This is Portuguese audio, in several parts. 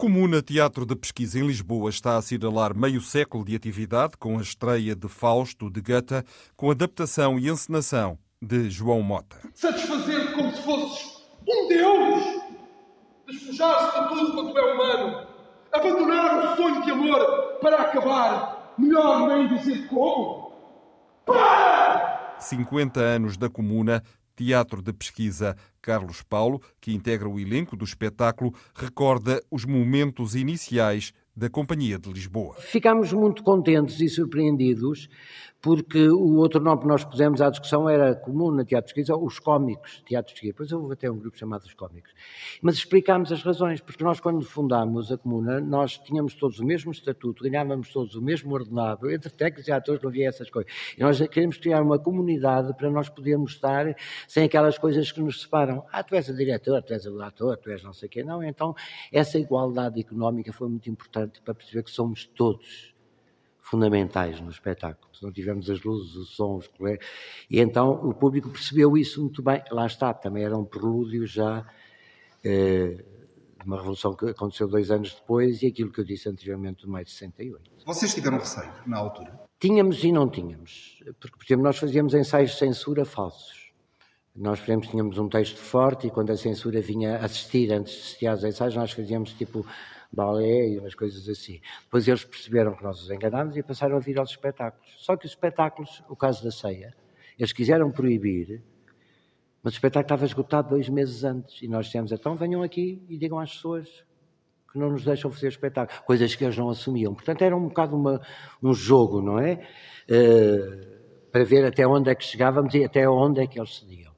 Comuna Teatro de Pesquisa em Lisboa está a assinalar meio século de atividade com a estreia de Fausto de Goethe, com adaptação e encenação de João Mota. Satisfazer-te como se fosses um Deus! Despojar-se de tudo quanto é humano! Abandonar o sonho de amor para acabar! Melhor nem dizer como! Para! 50 anos da Comuna Teatro de Pesquisa Carlos Paulo, que integra o elenco do espetáculo, recorda os momentos iniciais da Companhia de Lisboa. Ficámos muito contentes e surpreendidos porque o outro nome que nós pusemos à discussão era comum na Teatro de Esquerda, os cómicos, Teatro de Esquerda. Depois houve até um grupo chamado os cómicos. Mas explicámos as razões, porque nós quando fundámos a Comuna, nós tínhamos todos o mesmo estatuto, ganhávamos todos o mesmo ordenado, entre técnicos e atores não havia essas coisas. E nós queríamos criar uma comunidade para nós podermos estar sem aquelas coisas que nos separam. Ah, tu és a diretor, tu és o ator, tu és não sei quê. Não, então essa igualdade económica foi muito importante para perceber que somos todos fundamentais no espetáculo. Se não tivermos as luzes, o som, os colegas. E então o público percebeu isso muito bem. Lá está, também era um prelúdio já eh, de uma revolução que aconteceu dois anos depois e aquilo que eu disse anteriormente do maio de 68. Vocês tiveram receio na altura? Tínhamos e não tínhamos. Porque, por exemplo, nós fazíamos ensaios de censura falsos. Nós, por exemplo, tínhamos um texto forte e quando a censura vinha assistir antes de assistir aos ensaios, nós fazíamos tipo balé e umas coisas assim. Depois eles perceberam que nós os enganámos e passaram a vir aos espetáculos. Só que os espetáculos, o caso da ceia, eles quiseram proibir, mas o espetáculo estava esgotado dois meses antes. E nós dissemos, então venham aqui e digam às pessoas que não nos deixam fazer espetáculo. Coisas que eles não assumiam. Portanto, era um bocado uma, um jogo, não é? Uh, para ver até onde é que chegávamos e até onde é que eles cediam.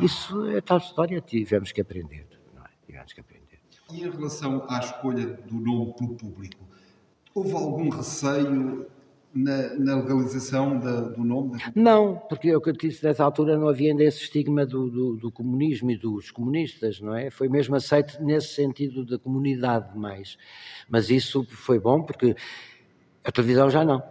Isso é tal história, tivemos que aprender. Não é? Tivemos que aprender. E em relação à escolha do nome pelo público, houve algum receio na, na legalização da, do nome? Não, porque o que eu disse nessa altura não havia ainda esse estigma do, do, do, comunismo e dos comunistas, não é? Foi mesmo aceito nesse sentido da comunidade mais. Mas isso foi bom porque a televisão já não.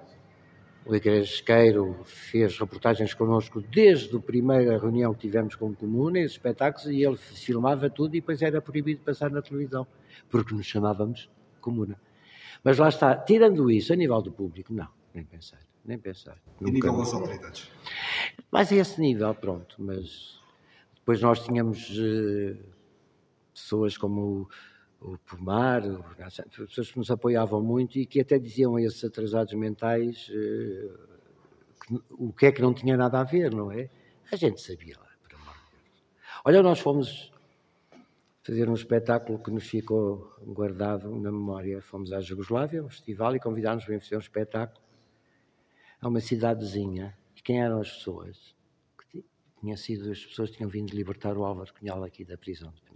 O Igrejesqueiro fez reportagens connosco desde a primeira reunião que tivemos com o Comuna, esses espetáculos, e ele filmava tudo e depois era proibido passar na televisão, porque nos chamávamos Comuna. Mas lá está, tirando isso, a nível do público, não, nem pensar, nem pensar. E nível das autoridades? Mas a esse nível, pronto, mas depois nós tínhamos uh, pessoas como o Pomar, pessoas que nos apoiavam muito e que até diziam a esses atrasados mentais que, o que é que não tinha nada a ver, não é? A gente sabia lá, por amor de Deus. Olha, nós fomos fazer um espetáculo que nos ficou guardado na memória. Fomos à Jugoslávia, um festival, e convidámos para fazer um espetáculo a uma cidadezinha. E quem eram as pessoas? Que tinha sido, as pessoas tinham vindo libertar o Álvaro Cunhal aqui da prisão de.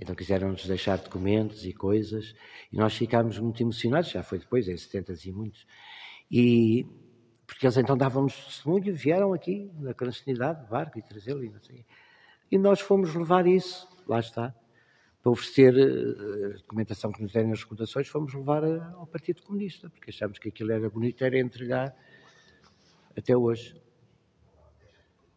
Então quiseram-nos deixar documentos e coisas, e nós ficámos muito emocionados, já foi depois, em 70 e muitos, e porque eles então davam-nos testemunho, vieram aqui na clandestinidade, barco, e trazê-lo, e. E nós fomos levar isso, lá está, para oferecer eh, a documentação que nos deram as recordações, fomos levar ao Partido Comunista, porque achámos que aquilo era bonito, era entregar até hoje.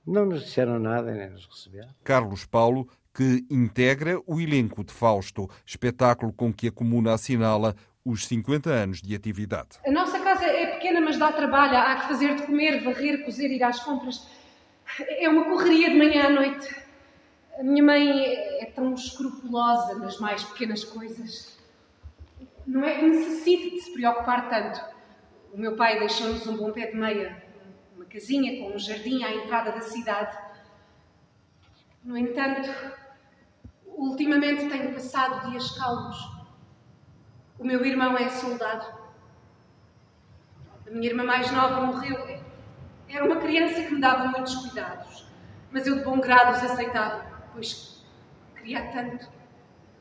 Não nos disseram nada, nem nos receberam. Carlos Paulo que integra o elenco de Fausto, espetáculo com que a Comuna assinala os 50 anos de atividade. A nossa casa é pequena, mas dá trabalho. Há que fazer de comer, varrer, cozer, ir às compras. É uma correria de manhã à noite. A minha mãe é tão escrupulosa nas mais pequenas coisas. Não é que necessite de se preocupar tanto. O meu pai deixou-nos um bom pé de meia, uma casinha com um jardim à entrada da cidade. No entanto, Ultimamente tenho passado dias calmos. O meu irmão é soldado. A minha irmã mais nova morreu. Era uma criança que me dava muitos cuidados, mas eu de bom grado os aceitava, pois queria tanto.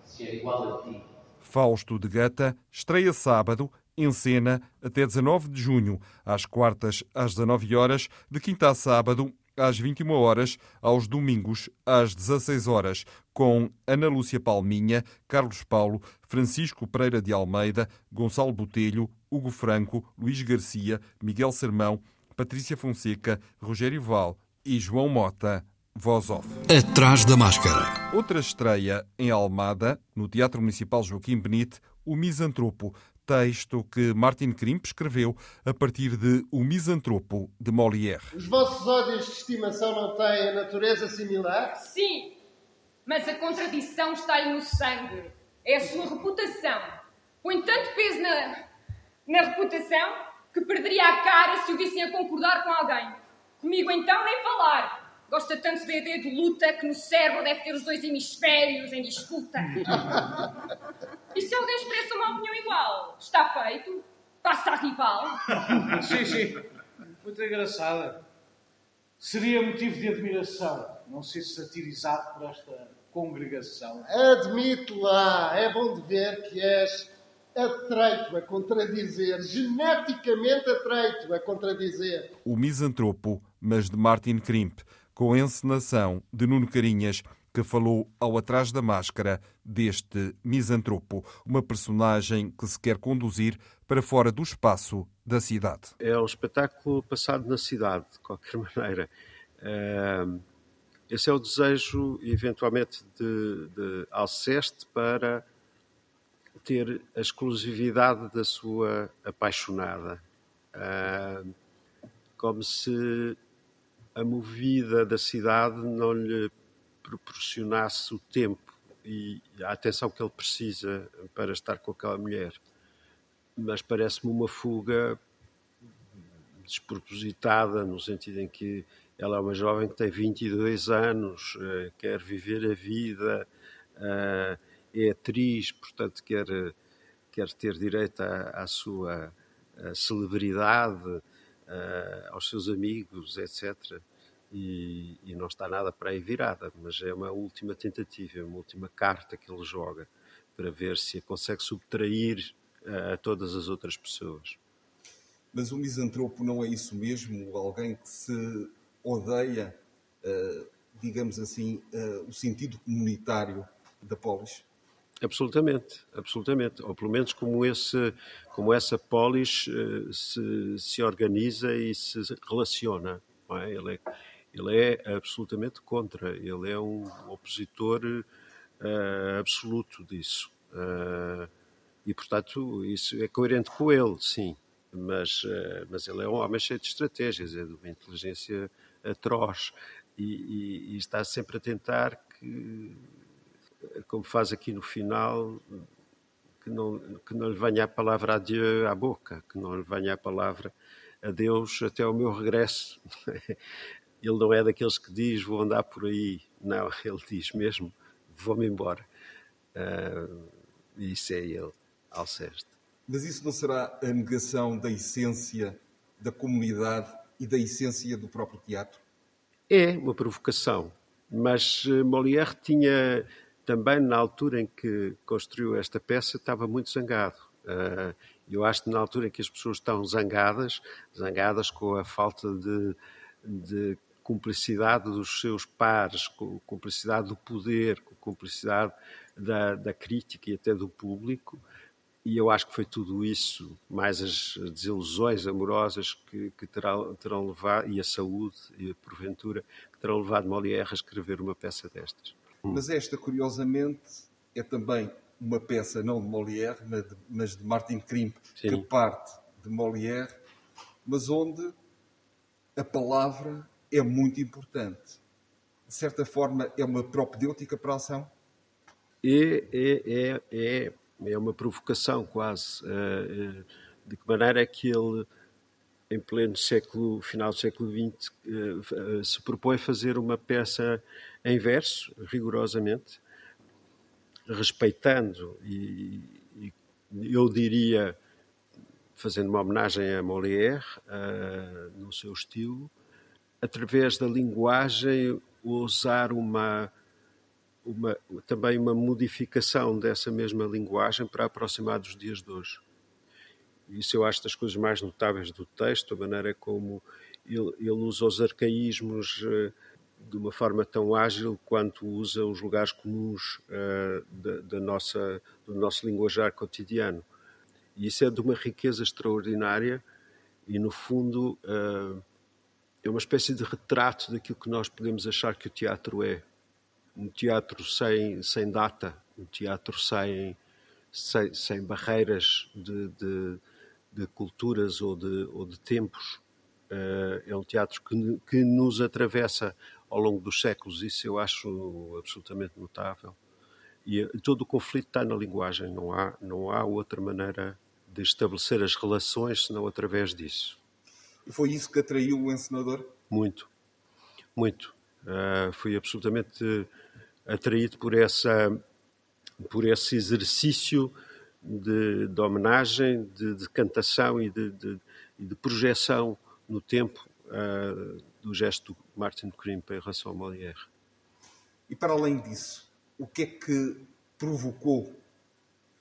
Se é igual a ti. Fausto de Gata estreia sábado em cena até 19 de junho, às quartas às 19 horas, de quinta a sábado às 21 horas, aos domingos às 16 horas, com Ana Lúcia Palminha, Carlos Paulo, Francisco Pereira de Almeida, Gonçalo Botelho, Hugo Franco, Luís Garcia, Miguel Sermão, Patrícia Fonseca, Rogério Val e João Mota. Voz off. Atrás da máscara. Outra estreia em Almada, no Teatro Municipal Joaquim Benite, O Misantropo, texto que Martin Krimp escreveu a partir de O Misantropo de Molière. Os vossos ódios de estimação não têm a natureza similar? Sim, mas a contradição está-lhe no sangue. É a sua reputação. Põe tanto peso na, na reputação que perderia a cara se o vissem a concordar com alguém. Comigo então nem falar. Gosta tanto de ideia de luta que no cérebro deve ter os dois hemisférios em disputa. e se alguém expressa uma opinião igual, está feito? Passa a rival? sim, sim. Muito engraçada. Seria motivo de admiração não ser satirizado por esta congregação. Admito lá, é bom de ver que és atreito a contradizer, geneticamente atreito a contradizer. O Misantropo, mas de Martin Krimp com a encenação de Nuno Carinhas, que falou ao atrás da máscara deste misantropo, uma personagem que se quer conduzir para fora do espaço da cidade. É um espetáculo passado na cidade, de qualquer maneira. Esse é o desejo, eventualmente, de, de Alceste para ter a exclusividade da sua apaixonada. Como se a movida da cidade não lhe proporcionasse o tempo e a atenção que ele precisa para estar com aquela mulher. Mas parece-me uma fuga despropositada, no sentido em que ela é uma jovem que tem 22 anos, eh, quer viver a vida, eh, é atriz, portanto, quer, quer ter direito à, à sua celebridade, uh, aos seus amigos, etc. E, e, não está nada para aí virada, mas é uma última tentativa, é uma última carta que ele joga para ver se a consegue subtrair uh, a todas as outras pessoas. Mas o misantropo não é isso mesmo? Alguém que se odeia, uh, digamos assim, o sentido comunitário da polis? Absolutamente, absolutamente. Ou pelo menos como, esse, como essa polis uh, se, se organiza e se relaciona. É? Ele, é, ele é absolutamente contra, ele é um opositor uh, absoluto disso. Uh, e, portanto, isso é coerente com ele, sim. Mas, mas ele é um homem cheio de estratégias, é de uma inteligência atroz e, e, e está sempre a tentar que como faz aqui no final, que não, que não lhe venha a palavra adieu à boca, que não lhe venha a palavra adeus até o meu regresso. Ele não é daqueles que diz vou andar por aí, não, ele diz mesmo vou-me embora. Uh, isso é ele, Alceste. Mas isso não será a negação da essência da comunidade e da essência do próprio teatro? É uma provocação, mas eh, Molière tinha também na altura em que construiu esta peça estava muito zangado. Uh, eu acho que na altura em que as pessoas estão zangadas, zangadas com a falta de, de cumplicidade dos seus pares, com a cumplicidade do poder, com a cumplicidade da, da, crítica e até do público, e eu acho que foi tudo isso, mais as desilusões amorosas que, que terão, terão levado, e a saúde, e porventura, que terão levado Molière a escrever uma peça destas. Hum. Mas esta, curiosamente, é também uma peça não de Molière, mas de Martin Krimp, Sim. que parte de Molière, mas onde a palavra é muito importante. De certa forma, é uma propedêutica para a ação? É, é, é, é, é uma provocação quase. Eh, eh, de que maneira é que ele, em pleno século, final do século XX, eh, se propõe fazer uma peça em verso, rigorosamente, respeitando e, e eu diria, fazendo uma homenagem a Molière, no seu estilo, através da linguagem, usar uma, uma, também uma modificação dessa mesma linguagem para aproximar dos dias de hoje. Isso eu acho das coisas mais notáveis do texto, a maneira como ele, ele usa os arcaísmos uh, de uma forma tão ágil quanto usa os lugares comuns uh, da, da, nossa, do nosso linguajar cotidiano. E isso é de uma riqueza extraordinária e, no fundo, uh, é uma espécie de retrato daquilo que nós podemos achar que o teatro é. Um teatro sem, sem data, um teatro sem, sem, sem barreiras de, de, de, culturas ou de, ou de tempos. Uh, é um teatro que, que nos atravessa ao longo dos séculos, isso eu acho absolutamente notável. E todo o conflito está na linguagem, não há, não há outra maneira de estabelecer as relações senão através disso. Foi isso que atraiu o encenador? Muito, muito. Uh, fui absolutamente atraído por essa por esse exercício de, de homenagem, de, de, cantação e de, de, projeção no tempo uh, do gesto do Martin Krimp em relação ao Molière. E para além disso, o que é que provocou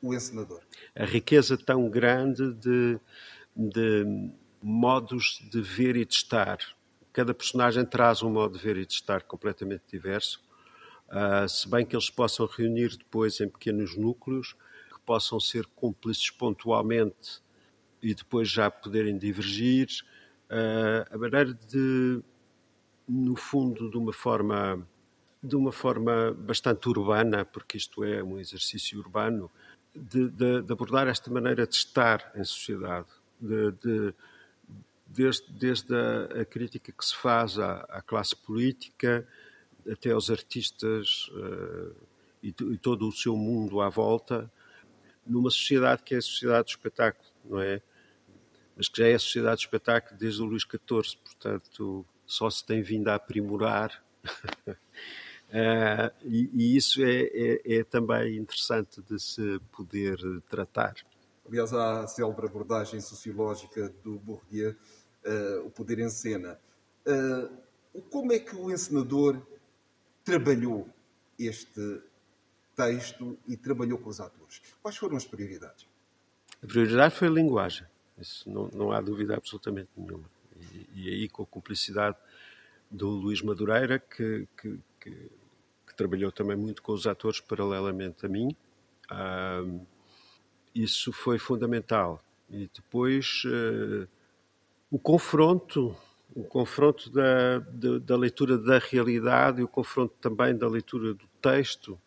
o encenador? A riqueza tão grande de, de modos de ver e de estar. Cada personagem traz um modo de ver e de estar completamente diverso, uh, se bem que eles possam reunir depois em pequenos núcleos, que possam ser cúmplices pontualmente e depois já poderem divergir. Uh, a maneira de, no fundo, de uma forma de uma forma bastante urbana, porque isto é um exercício urbano, de, de, de abordar esta maneira de estar em sociedade, de, de desde, desde a, a, crítica que se faz à, à, classe política até aos artistas uh, e, e, todo o seu mundo à volta, numa sociedade que é a sociedade do espetáculo, não é? Mas que já é a sociedade do espetáculo desde o Luís XIV, portanto só se tem vindo a aprimorar. uh, e, e, isso é, é, é também interessante de se poder tratar. Aliás, há a célebre abordagem sociológica do Bourdieu uh, o poder em cena. Uh, como é que o encenador trabalhou este texto e trabalhou com os atores? Quais foram as prioridades? A prioridade foi a linguagem, isso não, não há dúvida absolutamente nenhuma. E, e, aí, com a cumplicidade do Luís Madureira, que, que, que, que trabalhou também muito com os atores paralelamente a mim, uh, isso foi fundamental. E depois. Uh, o confronto, o confronto da, da, da, leitura da realidade e o confronto também da leitura do texto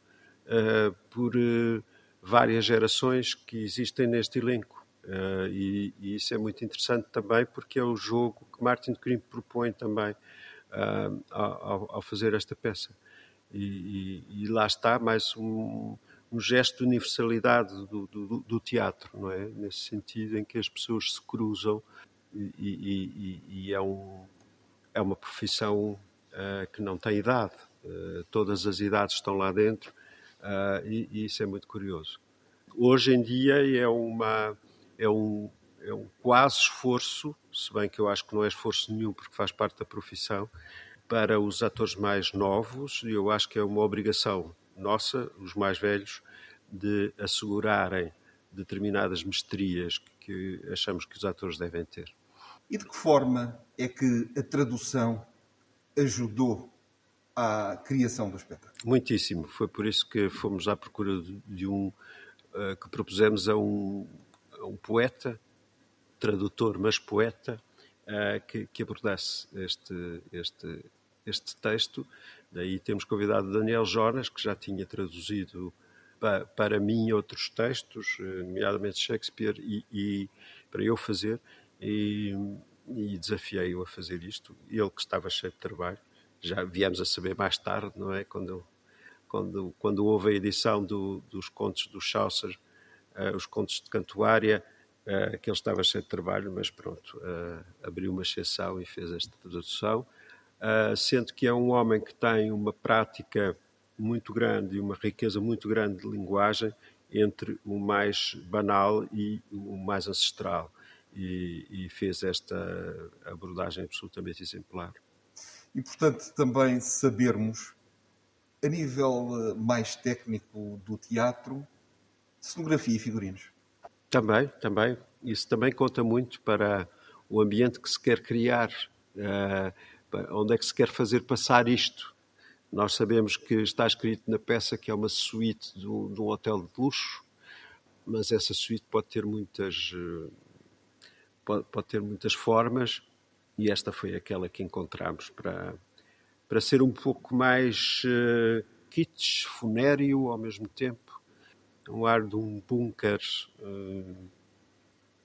uh, por uh, várias gerações que existem neste elenco. Uh, e, e, isso é muito interessante também porque é o jogo que Martin Krim propõe também ao, ao, fazer esta peça. E, e, e lá está mais um, um, gesto de universalidade do, do, do teatro, não é? Nesse sentido em que as pessoas se cruzam e, e, e é, um, é uma profissão uh, que não tem idade. Uh, todas as idades estão lá dentro uh, e, e, isso é muito curioso. Hoje em dia é, uma, é, um, é um quase esforço, se bem que eu acho que não é esforço nenhum porque faz parte da profissão, para os atores mais novos, e eu acho que é uma obrigação nossa, os mais velhos, de assegurarem determinadas mestrias que achamos que os atores devem ter. E de que forma é que a tradução ajudou à criação do espetáculo? Muitíssimo. Foi por isso que fomos à procura de um. Uh, que propusemos a um, a um, poeta, tradutor, mas poeta, uh, que, que, abordasse este, este, este texto. Daí temos convidado Daniel Jonas, que já tinha traduzido para, mim outros textos, eh, nomeadamente Shakespeare, e, e para eu fazer e, e desafiei-o a fazer isto. Ele que estava cheio de trabalho, já viemos a saber mais tarde, não é? Quando, quando, quando houve a edição do, dos contos do Chaucer, uh, os contos de Cantuária, uh, que ele estava cheio de trabalho, mas pronto, uh, abriu uma exceção e fez esta tradução. sendo que é um homem que tem uma prática muito grande e uma riqueza muito grande de linguagem entre o mais banal e o mais ancestral e, e fez esta abordagem absolutamente exemplar. e, portanto, também sabermos, a nível eh, mais técnico do teatro, cenografia e figurinos. Também, também. Isso também conta muito para o ambiente que se quer criar, uh, onde é que se quer fazer passar isto. Nós sabemos que está escrito na peça que é uma suíte de um hotel de luxo, mas essa suíte pode ter muitas uh, pode, pode, ter muitas formas e esta foi aquela que encontramos para para ser um pouco mais uh, kitsch, funéreo ao mesmo tempo um ar de um bunker uh,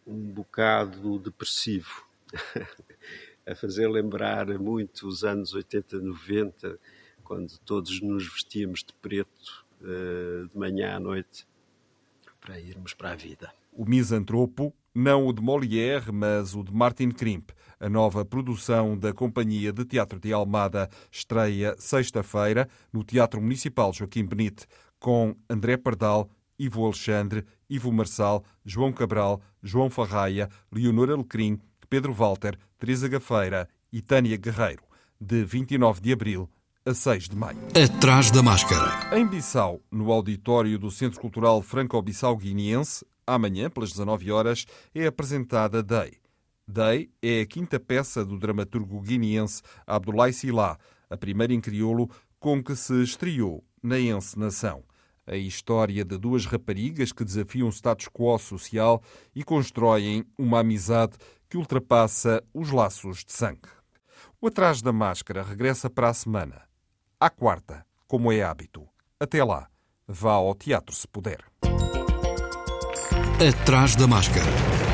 um bocado depressivo, a fazer lembrar muito os anos 80, 90, quando todos nos vestíamos de preto uh, de manhã à noite para irmos para a vida. O Misantropo, não o de Molière, mas o de Martin Krimp. A nova produção da Companhia de Teatro de Almada estreia sexta-feira no Teatro Municipal Joaquim Benite, com André Pardal Ivo Alexandre, Ivo Marçal, João Cabral, João Farraia, Leonor Alecrim, Pedro Walter, Teresa Gafeira e Tânia Guerreiro, de 29 de abril a 6 de maio. Atrás da máscara. Em Bissau, no auditório do Centro Cultural Franco-Bissau Guineense, amanhã, pelas 19 horas, é apresentada Day. Day é a quinta peça do dramaturgo guineense Abdoulaye Silá, a primeira em crioulo com que se estreou na encenação a história de duas raparigas que desafiam o status quo social e constroem uma amizade que ultrapassa os laços de sangue. O Atrás da Máscara regressa para a semana, à quarta, como é hábito. Até lá, vá ao teatro se puder. Atrás da Máscara.